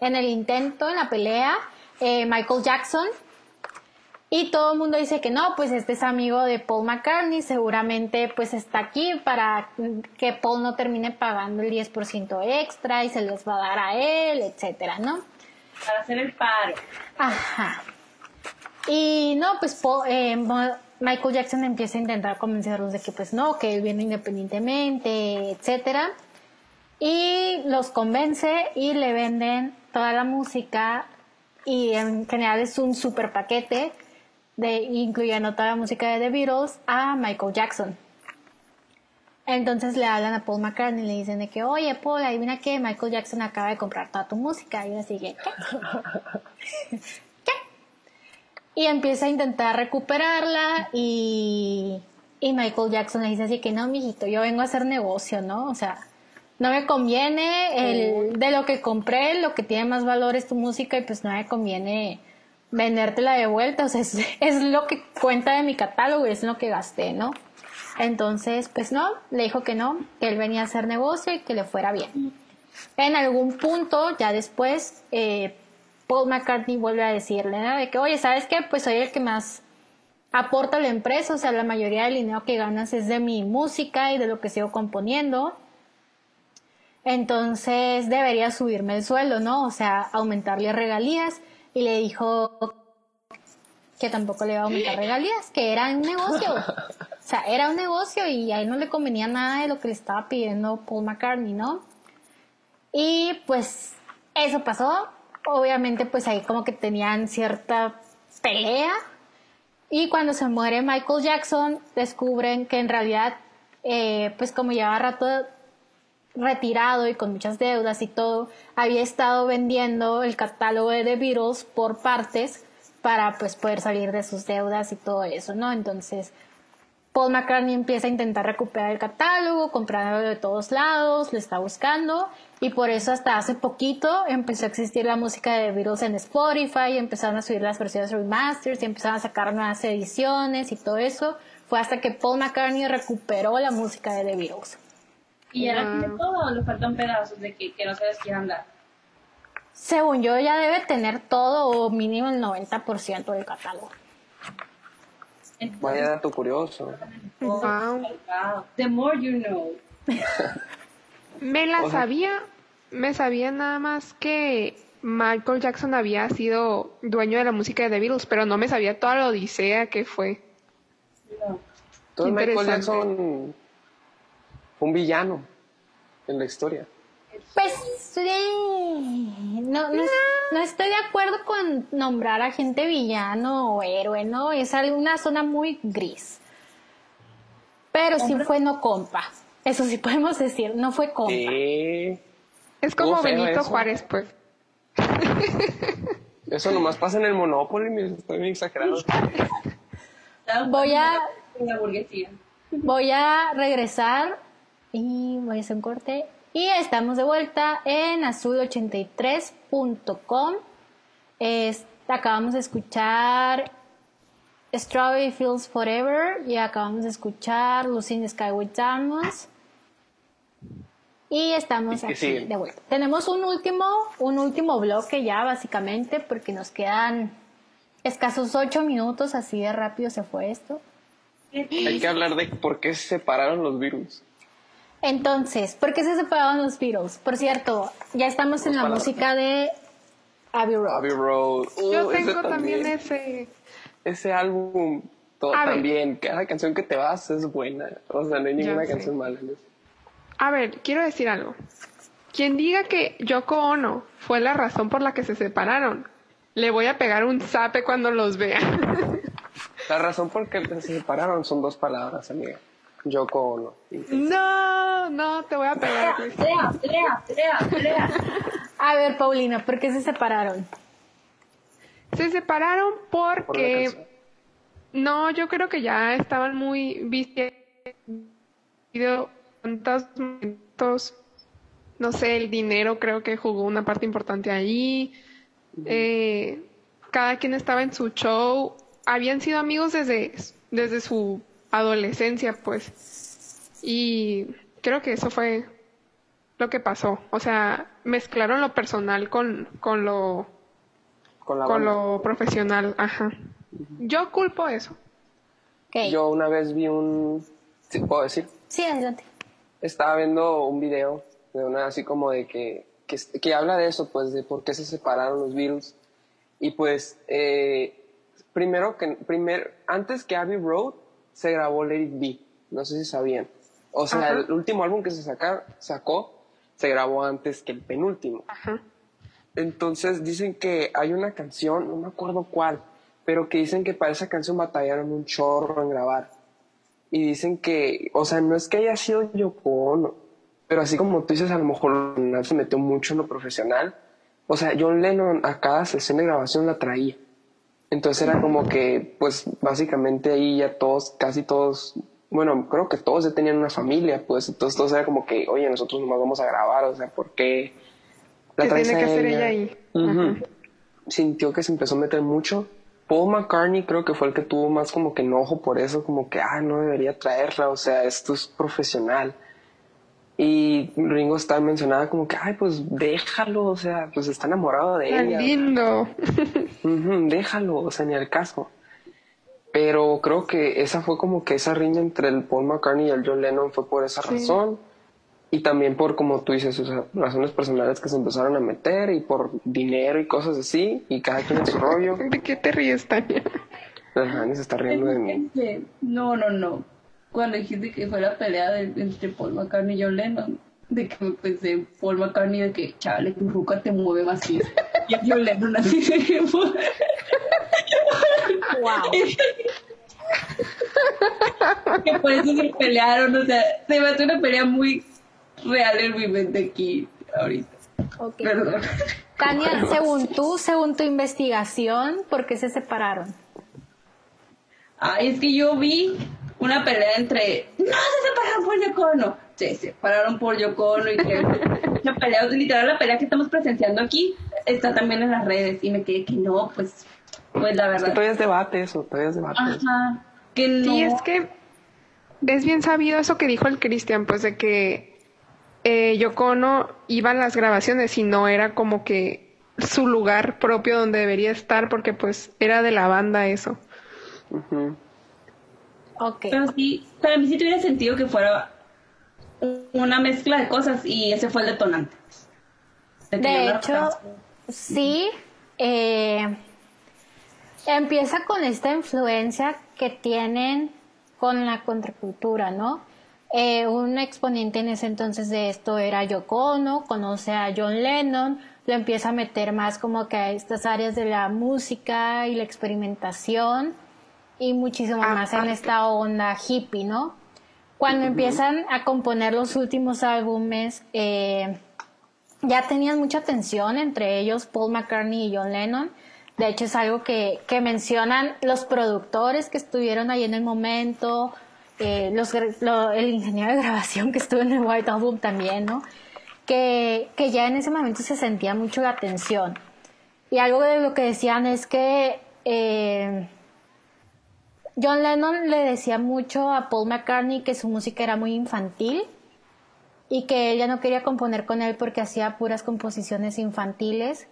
en el intento, en la pelea, eh, Michael Jackson. Y todo el mundo dice que no, pues este es amigo de Paul McCartney, seguramente pues está aquí para que Paul no termine pagando el 10% extra y se les va a dar a él, etcétera, ¿no? Para hacer el paro. Ajá. Y no, pues Paul- eh, Michael Jackson empieza a intentar convencerlos de que pues no, que él viene independientemente, etcétera. Y los convence y le venden toda la música y en general es un super paquete de incluyendo toda la música de The Beatles a Michael Jackson. Entonces le hablan a Paul McCartney y le dicen de que, oye Paul, adivina que Michael Jackson acaba de comprar toda tu música. Y él así que. [laughs] Y empieza a intentar recuperarla y, y Michael Jackson le dice así que no, mijito, yo vengo a hacer negocio, ¿no? O sea, no me conviene el, de lo que compré, lo que tiene más valor es tu música y pues no me conviene vendértela de vuelta, o sea, es, [laughs] es lo que cuenta de mi catálogo y es lo que gasté, ¿no? Entonces, pues no, le dijo que no, que él venía a hacer negocio y que le fuera bien. En algún punto, ya después, eh, Paul McCartney vuelve a decirle, ¿no? De que, oye, ¿sabes qué? Pues soy el que más aporta a la empresa, o sea, la mayoría del dinero que ganas es de mi música y de lo que sigo componiendo. Entonces debería subirme el sueldo, ¿no? O sea, aumentarle regalías. Y le dijo que tampoco le iba a aumentar regalías, que era un negocio. O sea, era un negocio y a él no le convenía nada de lo que le estaba pidiendo Paul McCartney, ¿no? Y pues eso pasó. Obviamente pues ahí como que tenían cierta pelea. Y cuando se muere Michael Jackson, descubren que en realidad, eh, pues como llevaba rato retirado y con muchas deudas y todo, había estado vendiendo el catálogo de Beatles por partes para pues poder salir de sus deudas y todo eso, ¿no? Entonces, Paul McCartney empieza a intentar recuperar el catálogo, comprarlo de todos lados, lo está buscando y por eso hasta hace poquito empezó a existir la música de Beatles en Spotify, empezaron a subir las versiones remasters y empezaron a sacar nuevas ediciones y todo eso. Fue hasta que Paul McCartney recuperó la música de The Beatles. ¿Y ahora tiene todo o le faltan pedazos de que, que no sabes qué andar? Según yo ya debe tener todo o mínimo el 90% del catálogo. Vaya dato curioso. Wow. The more you know. [laughs] Me la O sea- sabía, me sabía nada más que Michael Jackson había sido dueño de la música de The Beatles, pero no me sabía toda la odisea que fue. No. Michael. Jackson fue un villano en la historia. Pues sí. No, no, no estoy de acuerdo con nombrar a gente villano o héroe, ¿no? Es una zona muy gris. Pero sí fue no compa. Eso sí [laughs] podemos decir, no fue compa. Eh, Es como Benito eso. Juárez, pues. [laughs] eso nomás pasa en el Monopoly, estoy bien exagerado. [laughs] Voy a, La burguesía. voy a regresar y voy a hacer un corte. Y estamos de vuelta en azul83.com. Es- acabamos de escuchar Strawberry Fields Forever y acabamos de escuchar Lucy in the Sky with Diamonds. Y estamos ¿Y qué aquí de vuelta. Tenemos un último, un último bloque ya básicamente porque nos quedan escasos ocho minutos, así de rápido se fue esto. Hay que hablar de por qué se separaron los virus. Entonces, ¿por qué se separaron los Beatles? Por cierto, ya estamos en la palabras. música de Abbey Road. Abbey Road. Uh, Yo ese tengo también ese. ese álbum todo, también. Cada canción que te vas es buena. O sea, no hay ninguna sé. canción mala. en eso. A ver, quiero decir algo. Quien diga que Yoko Ono fue la razón por la que se separaron, le voy a pegar un zape cuando los vea. La razón por qué se separaron son dos palabras, amiga. Yoko Ono. no, no, te voy a pegar. Pelea, [laughs] pelea, pelea. A ver, Paulina, ¿por qué se separaron? Se separaron porque no, yo creo que ya estaban muy vistiendo tantos momentos. No sé, el dinero creo que jugó una parte importante ahí. Eh, cada quien estaba en su show. Habían sido amigos desde, desde su adolescencia, pues. Y creo que eso fue lo que pasó. O sea, mezclaron lo personal con, con lo Con la con lo profesional, ajá. Yo culpo eso. Ok. Yo una vez vi un... ¿Sí puedo decir? Sí, adelante. Estaba viendo un video de una así como de que, que, que habla de eso, pues de por qué se separaron los Beatles. Y pues, eh, primero que, primer, antes que Abbey Road, se grabó Let It Be. No sé si sabían. O sea, Ajá. el último álbum que se saca, sacó se grabó antes que el penúltimo. Ajá. Entonces dicen que hay una canción, no me acuerdo cuál, pero que dicen que para esa canción batallaron un chorro en grabar. Y dicen que, o sea, no es que haya sido Yoko Ono, pero así como tú dices, a lo mejor se metió mucho en lo profesional. O sea, John Lennon a cada sesión de grabación la traía. Entonces era como que, pues básicamente ahí ya todos, casi todos, bueno, creo que todos ya tenían una familia, pues entonces todos era como que, oye, nosotros nomás vamos a grabar, o sea, ¿por qué? ¿Qué traes tiene que hacer ella ahí? Sintió que se empezó a meter mucho. Paul McCartney creo que fue el que tuvo más como que enojo por eso, como que, ah, no debería traerla, o sea, esto es profesional. Y Ringo Starr mencionaba como que, ay, pues déjalo, o sea, pues está enamorado de Tan ella. lindo. Ujú, déjalo, o sea, ni al caso. Pero creo que esa fue como que esa riña entre el Paul McCartney y el John Lennon fue por esa razón. Y también por, como tú dices, o sea, razones personales que se empezaron a meter y por dinero y cosas así. Y cada quien en su rollo. [laughs] ¿De qué te ríes, Tania? Ajá, se está riendo de mí. No, no, no. Cuando dijiste que fue la pelea de- entre Paul McCartney y John Lennon, de que pensé en Paul McCartney de que, chale, tu ruca te mueve más Y el [laughs] John Lennon así de Wow. que por eso se pelearon, o sea, se me hace una pelea muy real en mi mente aquí ahorita. Perdón. Tania, según tú, según tu investigación, ¿por qué se separaron? Ah, es que yo vi una pelea entre. ¡No se separaron por Yoko Ono! Se separaron por Yoko Ono y que [laughs] la pelea, literal, la pelea que estamos presenciando aquí está también en las redes. Y me quedé que no, pues, pues la verdad. todavía es debate eso, todavía es debate. Ajá. Que no. Sí, es que es bien sabido eso que dijo el Cristian, pues de que eh, Yoko Ono iba a las grabaciones y no era como que su lugar propio donde debería estar porque pues era de la banda eso. Ujú. Ok. Pero sí, para mí sí tuviera sentido que fuera una mezcla de cosas y ese fue el detonante. De hecho, sí, eh, empieza con esta influencia que tienen con la contracultura, ¿no? Eh, un exponente en ese entonces de esto era Yoko Ono, conoce a John Lennon, lo empieza a meter más como que a estas áreas de la música y la experimentación y muchísimo más en esta onda hippie, ¿no? Cuando empiezan a componer los últimos álbumes, eh, ya tenían mucha tensión entre ellos, Paul McCartney y John Lennon. De hecho, es algo que, que mencionan los productores que estuvieron ahí en el momento, eh, los, lo- el ingeniero de grabación que estuvo en el White Album también, ¿no? Que, que ya en ese momento se sentía mucho la tensión. Y algo de lo que decían es que eh, John Lennon le decía mucho a Paul McCartney que su música era muy infantil y que ella no quería componer con él porque hacía puras composiciones infantiles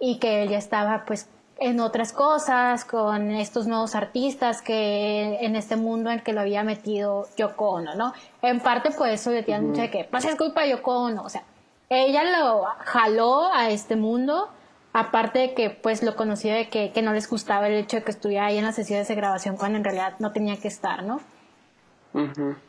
y que él ya estaba pues en otras cosas con estos nuevos artistas que en este mundo en que lo había metido Yoko Ono, ¿no? En parte por eso le tiran mucho de que pues es culpa de Yoko Ono, o sea, ella lo jaló a este mundo aparte de que pues lo conocía de que, que no les gustaba el hecho de que estuviera ahí en las sesiones de grabación cuando en realidad no tenía que estar, ¿no?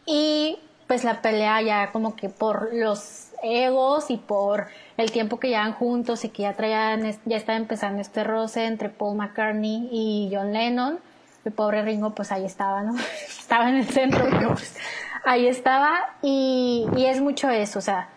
Y pues la pelea ya como que por los egos y por el tiempo que llevan juntos y que ya traían, ya estaba empezando este roce entre Paul McCartney y John Lennon. El pobre Ringo pues ahí estaba, ¿no? [laughs] estaba en el centro, pero pues ahí estaba y, y es mucho eso, o sea,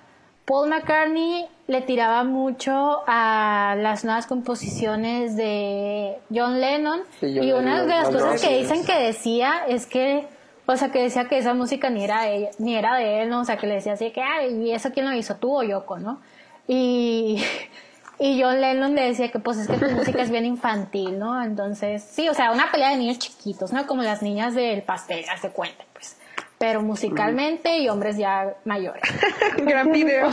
Paul McCartney le tiraba mucho a las nuevas composiciones de John Lennon Sí, John y una de las cosas que dicen que decía es que, o sea, que decía que esa música ni era de, ella- ni era de él, ¿no? O sea, que le decía así que, ay, ¿y eso quién lo hizo, tú o Yoko, no? Y, [laughs] y John Lennon le decía que, pues, es que tu música es bien infantil, ¿no? Entonces, sí, o sea, una pelea de niños chiquitos, ¿no? Como las niñas del pastel, se cuenta, pues. Pero musicalmente y hombres ya mayores. [laughs] Gran video.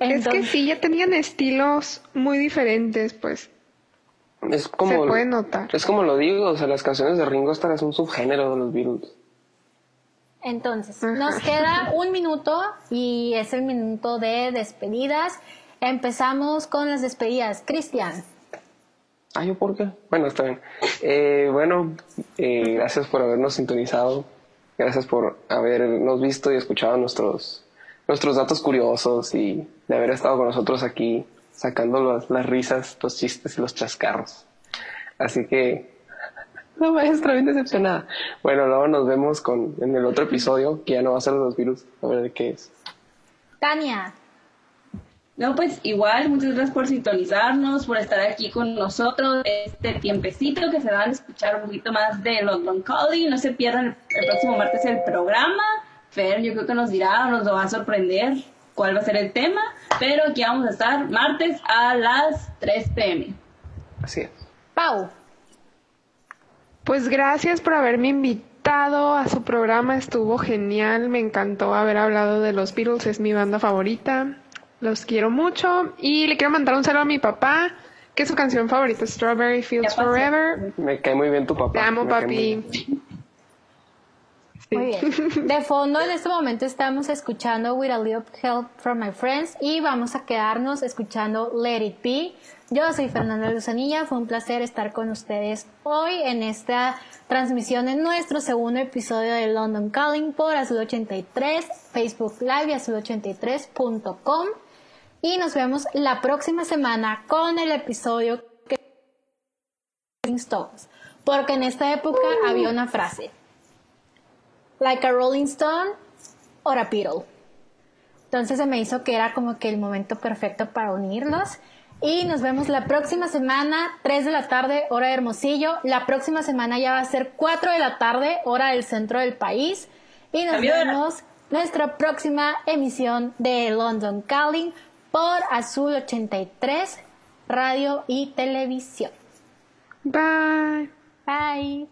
es que sí, ya tenían estilos muy diferentes, pues. Es como, Se puede notar. Es como lo digo, o sea, las canciones de Ringo Starr es un subgénero de los Beatles. Entonces, nos queda un minuto y es el minuto de despedidas. Empezamos con las despedidas. Cristian, Ah, ¿yo por qué? Bueno, está bien. Eh, bueno, eh, gracias por habernos sintonizado. Gracias por habernos visto y escuchado nuestros, nuestros datos curiosos y de haber estado con nosotros aquí sacando las, las risas, los chistes y los chascarros. Así que, [laughs] la maestra bien decepcionada. Bueno, luego nos vemos con, en el otro episodio, que ya no va a ser los virus, a ver qué es. Tania, No, pues igual, muchas gracias por sintonizarnos, por estar aquí con nosotros este tiempecito que se van a escuchar un poquito más de London Calling. No se pierdan el, el próximo martes el programa. Fer, yo creo que nos dirá o nos lo va a sorprender cuál va a ser el tema. Pero aquí vamos a estar martes a las 3 pm. Así es. Pau, Pues gracias por haberme invitado a su programa, estuvo genial, me encantó haber hablado de los Beatles, es mi banda favorita, los quiero mucho y le quiero mandar un saludo a mi papá, que su canción favorita es Strawberry Fields. Forever. Me cae muy bien tu papá. Te amo, me papi. muy bien. [laughs] De fondo, en este momento estamos escuchando With a Little Help from My Friends y vamos a quedarnos escuchando Let It Be. Yo soy Fernanda Luzanilla, fue un placer estar con ustedes hoy en esta transmisión en nuestro segundo episodio de London Calling por Azul 83, Facebook Live y azul83.com. Y nos vemos la próxima semana con el episodio que Rolling Stones. Porque en esta época había una frase. Like a Rolling Stone or a Beatle. Entonces se me hizo que era como que el momento perfecto para unirlos. Y nos vemos la próxima semana, 3 de la tarde, hora de Hermosillo. La próxima semana ya va a ser 4 de la tarde, hora del centro del país. Y nos vemos nuestra próxima emisión de London Calling por Azul 83, radio y televisión. Bye. Bye.